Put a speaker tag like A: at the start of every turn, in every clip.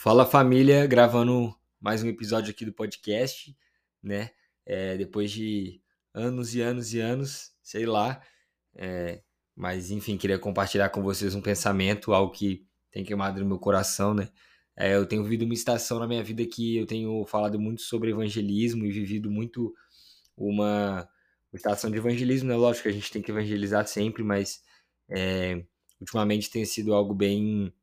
A: Fala família, gravando mais um episódio aqui do podcast, né? É, depois de anos e anos e anos, sei lá. É, mas enfim, queria compartilhar com vocês um pensamento, algo que tem queimado no meu coração, né? É, eu tenho vivido uma estação na minha vida que eu tenho falado muito sobre evangelismo e vivido muito uma, estação de evangelismo, né? Lógico que a gente tem que evangelizar sempre, mas é, ultimamente tem sido algo bem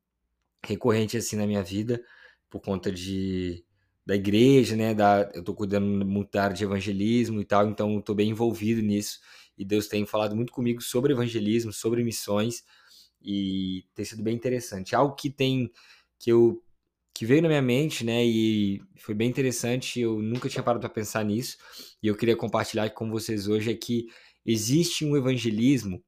A: recorrente assim na minha vida por conta de da igreja, né? Da, eu tô cuidando muito da área de evangelismo e tal, então estou bem envolvido nisso. E Deus tem falado muito comigo sobre evangelismo, sobre missões, e tem sido bem interessante. Algo que tem que eu que veio na minha mente, né? E foi bem interessante. Eu nunca tinha parado para pensar nisso, e eu queria compartilhar com vocês hoje é que existe um evangelismo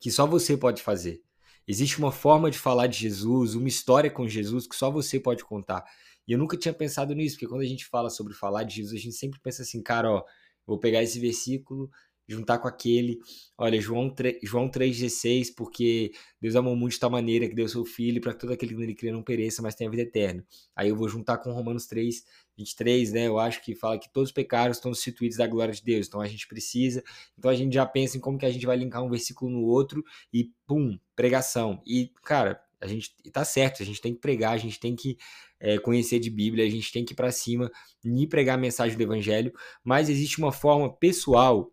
A: que só você pode fazer. Existe uma forma de falar de Jesus, uma história com Jesus que só você pode contar. E eu nunca tinha pensado nisso, porque quando a gente fala sobre falar de Jesus, a gente sempre pensa assim, cara, ó, vou pegar esse versículo juntar com aquele, olha, João, 3, João 3,16, porque Deus amou muito de tal maneira que deu seu filho para todo aquele que nele crê não pereça, mas tenha vida eterna. Aí eu vou juntar com Romanos 3, 23, né? Eu acho que fala que todos os pecados estão constituídos da glória de Deus, então a gente precisa, então a gente já pensa em como que a gente vai linkar um versículo no outro e pum, pregação. E, cara, a gente tá certo, a gente tem que pregar, a gente tem que é, conhecer de Bíblia, a gente tem que ir para cima e pregar a mensagem do Evangelho, mas existe uma forma pessoal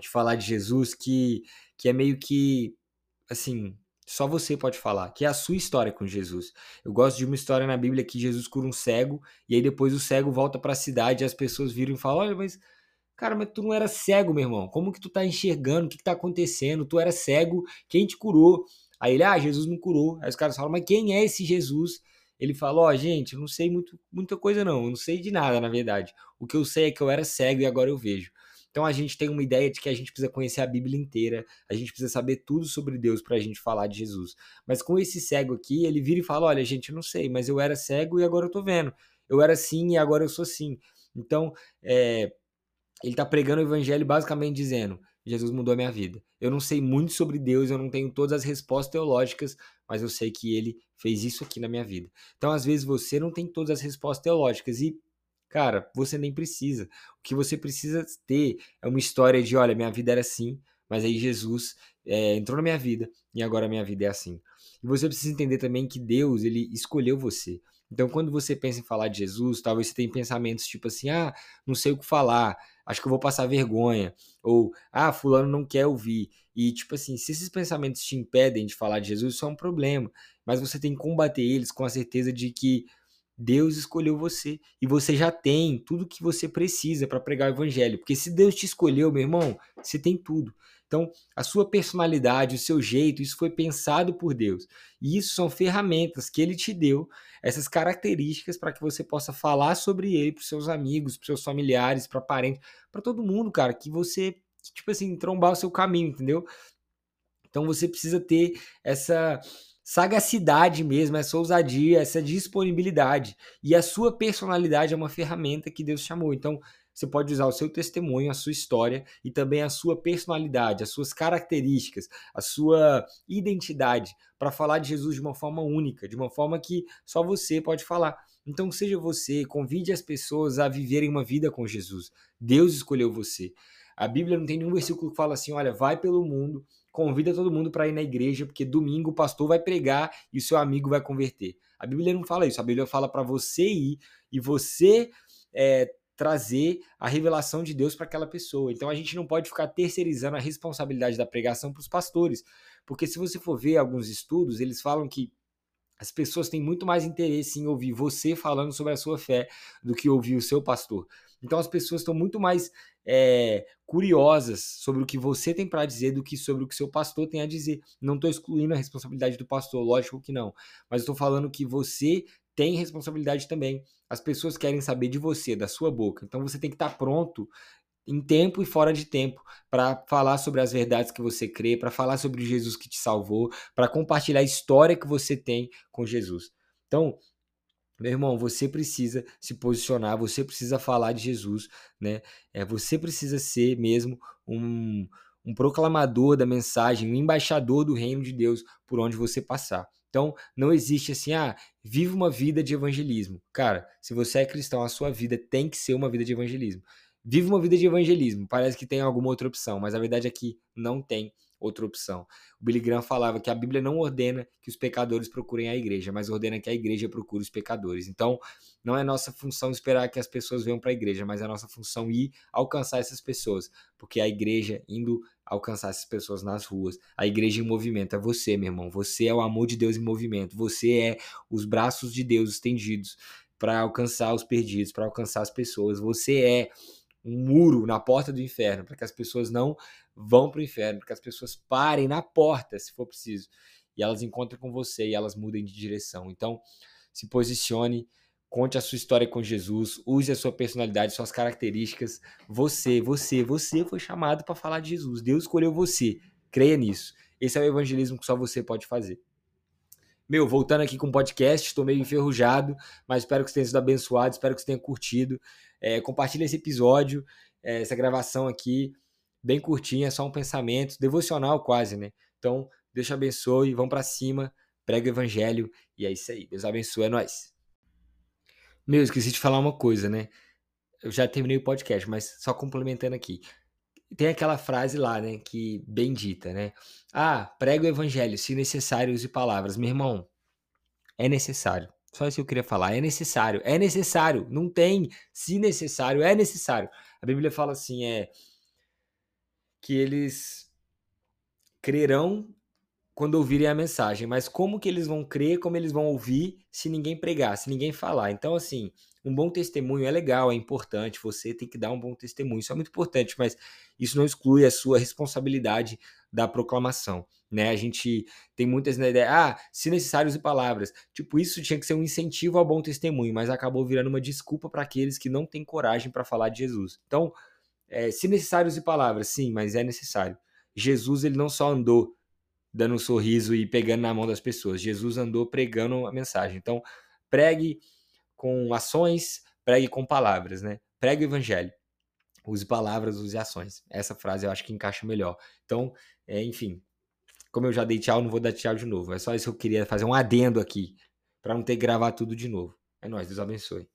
A: de falar de Jesus que, que é meio que, assim, só você pode falar, que é a sua história com Jesus. Eu gosto de uma história na Bíblia que Jesus cura um cego, e aí depois o cego volta para a cidade e as pessoas viram e falam: Olha, mas, cara, mas tu não era cego, meu irmão. Como que tu tá enxergando? O que, que tá acontecendo? Tu era cego, quem te curou? Aí ele, ah, Jesus me curou. Aí os caras falam: Mas quem é esse Jesus? Ele fala: Ó, gente, eu não sei muito, muita coisa, não. Eu não sei de nada, na verdade. O que eu sei é que eu era cego e agora eu vejo. Então a gente tem uma ideia de que a gente precisa conhecer a Bíblia inteira, a gente precisa saber tudo sobre Deus para a gente falar de Jesus. Mas com esse cego aqui, ele vira e fala: Olha, gente, eu não sei, mas eu era cego e agora eu tô vendo. Eu era sim e agora eu sou sim. Então, é, ele está pregando o evangelho basicamente dizendo: Jesus mudou a minha vida. Eu não sei muito sobre Deus, eu não tenho todas as respostas teológicas, mas eu sei que ele fez isso aqui na minha vida. Então, às vezes, você não tem todas as respostas teológicas e Cara, você nem precisa. O que você precisa ter é uma história de: olha, minha vida era assim, mas aí Jesus é, entrou na minha vida e agora a minha vida é assim. E você precisa entender também que Deus, ele escolheu você. Então, quando você pensa em falar de Jesus, talvez você tenha pensamentos tipo assim: ah, não sei o que falar, acho que eu vou passar vergonha, ou ah, Fulano não quer ouvir. E, tipo assim, se esses pensamentos te impedem de falar de Jesus, isso é um problema. Mas você tem que combater eles com a certeza de que Deus escolheu você e você já tem tudo que você precisa para pregar o evangelho. Porque se Deus te escolheu, meu irmão, você tem tudo. Então, a sua personalidade, o seu jeito, isso foi pensado por Deus. E isso são ferramentas que ele te deu, essas características para que você possa falar sobre ele para seus amigos, para seus familiares, para parentes, para todo mundo, cara, que você, tipo assim, trombar o seu caminho, entendeu? Então você precisa ter essa sagacidade mesmo, essa ousadia, essa disponibilidade. E a sua personalidade é uma ferramenta que Deus chamou. Então, você pode usar o seu testemunho, a sua história e também a sua personalidade, as suas características, a sua identidade para falar de Jesus de uma forma única, de uma forma que só você pode falar. Então, seja você, convide as pessoas a viverem uma vida com Jesus. Deus escolheu você. A Bíblia não tem nenhum versículo que fala assim: olha, vai pelo mundo convida todo mundo para ir na igreja, porque domingo o pastor vai pregar e o seu amigo vai converter. A Bíblia não fala isso, a Bíblia fala para você ir e você é, trazer a revelação de Deus para aquela pessoa. Então a gente não pode ficar terceirizando a responsabilidade da pregação para os pastores, porque se você for ver alguns estudos, eles falam que as pessoas têm muito mais interesse em ouvir você falando sobre a sua fé do que ouvir o seu pastor. Então as pessoas estão muito mais é, curiosas sobre o que você tem para dizer do que sobre o que seu pastor tem a dizer. Não estou excluindo a responsabilidade do pastor, lógico que não. Mas estou falando que você tem responsabilidade também. As pessoas querem saber de você, da sua boca. Então você tem que estar tá pronto em tempo e fora de tempo para falar sobre as verdades que você crê, para falar sobre Jesus que te salvou, para compartilhar a história que você tem com Jesus. Então, meu irmão, você precisa se posicionar, você precisa falar de Jesus, né? É, você precisa ser mesmo um, um proclamador da mensagem, um embaixador do reino de Deus por onde você passar. Então, não existe assim, ah, viva uma vida de evangelismo. Cara, se você é cristão, a sua vida tem que ser uma vida de evangelismo. Viva uma vida de evangelismo. Parece que tem alguma outra opção, mas a verdade é que não tem outra opção. O Billy Graham falava que a Bíblia não ordena que os pecadores procurem a igreja, mas ordena que a igreja procure os pecadores. Então, não é nossa função esperar que as pessoas venham para a igreja, mas é nossa função ir alcançar essas pessoas, porque a igreja indo alcançar essas pessoas nas ruas, a igreja em movimento é você, meu irmão. Você é o amor de Deus em movimento. Você é os braços de Deus estendidos para alcançar os perdidos, para alcançar as pessoas. Você é um muro na porta do inferno, para que as pessoas não vão para o inferno, para que as pessoas parem na porta, se for preciso, e elas encontrem com você e elas mudem de direção. Então, se posicione, conte a sua história com Jesus, use a sua personalidade, suas características. Você, você, você foi chamado para falar de Jesus. Deus escolheu você. Creia nisso. Esse é o evangelismo que só você pode fazer. Meu, voltando aqui com o podcast, estou meio enferrujado, mas espero que você tenha sido abençoado, espero que você tenha curtido. É, compartilha esse episódio, é, essa gravação aqui, bem curtinha, só um pensamento, devocional quase, né? Então, Deus te abençoe, vamos para cima, prega o evangelho e é isso aí. Deus abençoe, é nóis. Meu, esqueci de falar uma coisa, né? Eu já terminei o podcast, mas só complementando aqui. Tem aquela frase lá, né, que bendita, né? Ah, prega o evangelho, se necessário use palavras. Meu irmão, é necessário. Só isso que eu queria falar. É necessário. É necessário. Não tem se necessário. É necessário. A Bíblia fala assim: é que eles crerão quando ouvirem a mensagem. Mas como que eles vão crer, como eles vão ouvir se ninguém pregar, se ninguém falar? Então, assim, um bom testemunho é legal, é importante. Você tem que dar um bom testemunho. Isso é muito importante, mas isso não exclui a sua responsabilidade da proclamação, né? A gente tem muitas na ideia, ah, se necessário use palavras. Tipo, isso tinha que ser um incentivo ao bom testemunho, mas acabou virando uma desculpa para aqueles que não têm coragem para falar de Jesus. Então, é, se necessário use palavras, sim, mas é necessário. Jesus, ele não só andou dando um sorriso e pegando na mão das pessoas. Jesus andou pregando a mensagem. Então, pregue com ações, pregue com palavras, né? Pregue o evangelho. Use palavras, use ações. Essa frase eu acho que encaixa melhor. Então, é, enfim, como eu já dei tchau, não vou dar tchau de novo. É só isso que eu queria fazer um adendo aqui, para não ter que gravar tudo de novo. É nóis, Deus abençoe.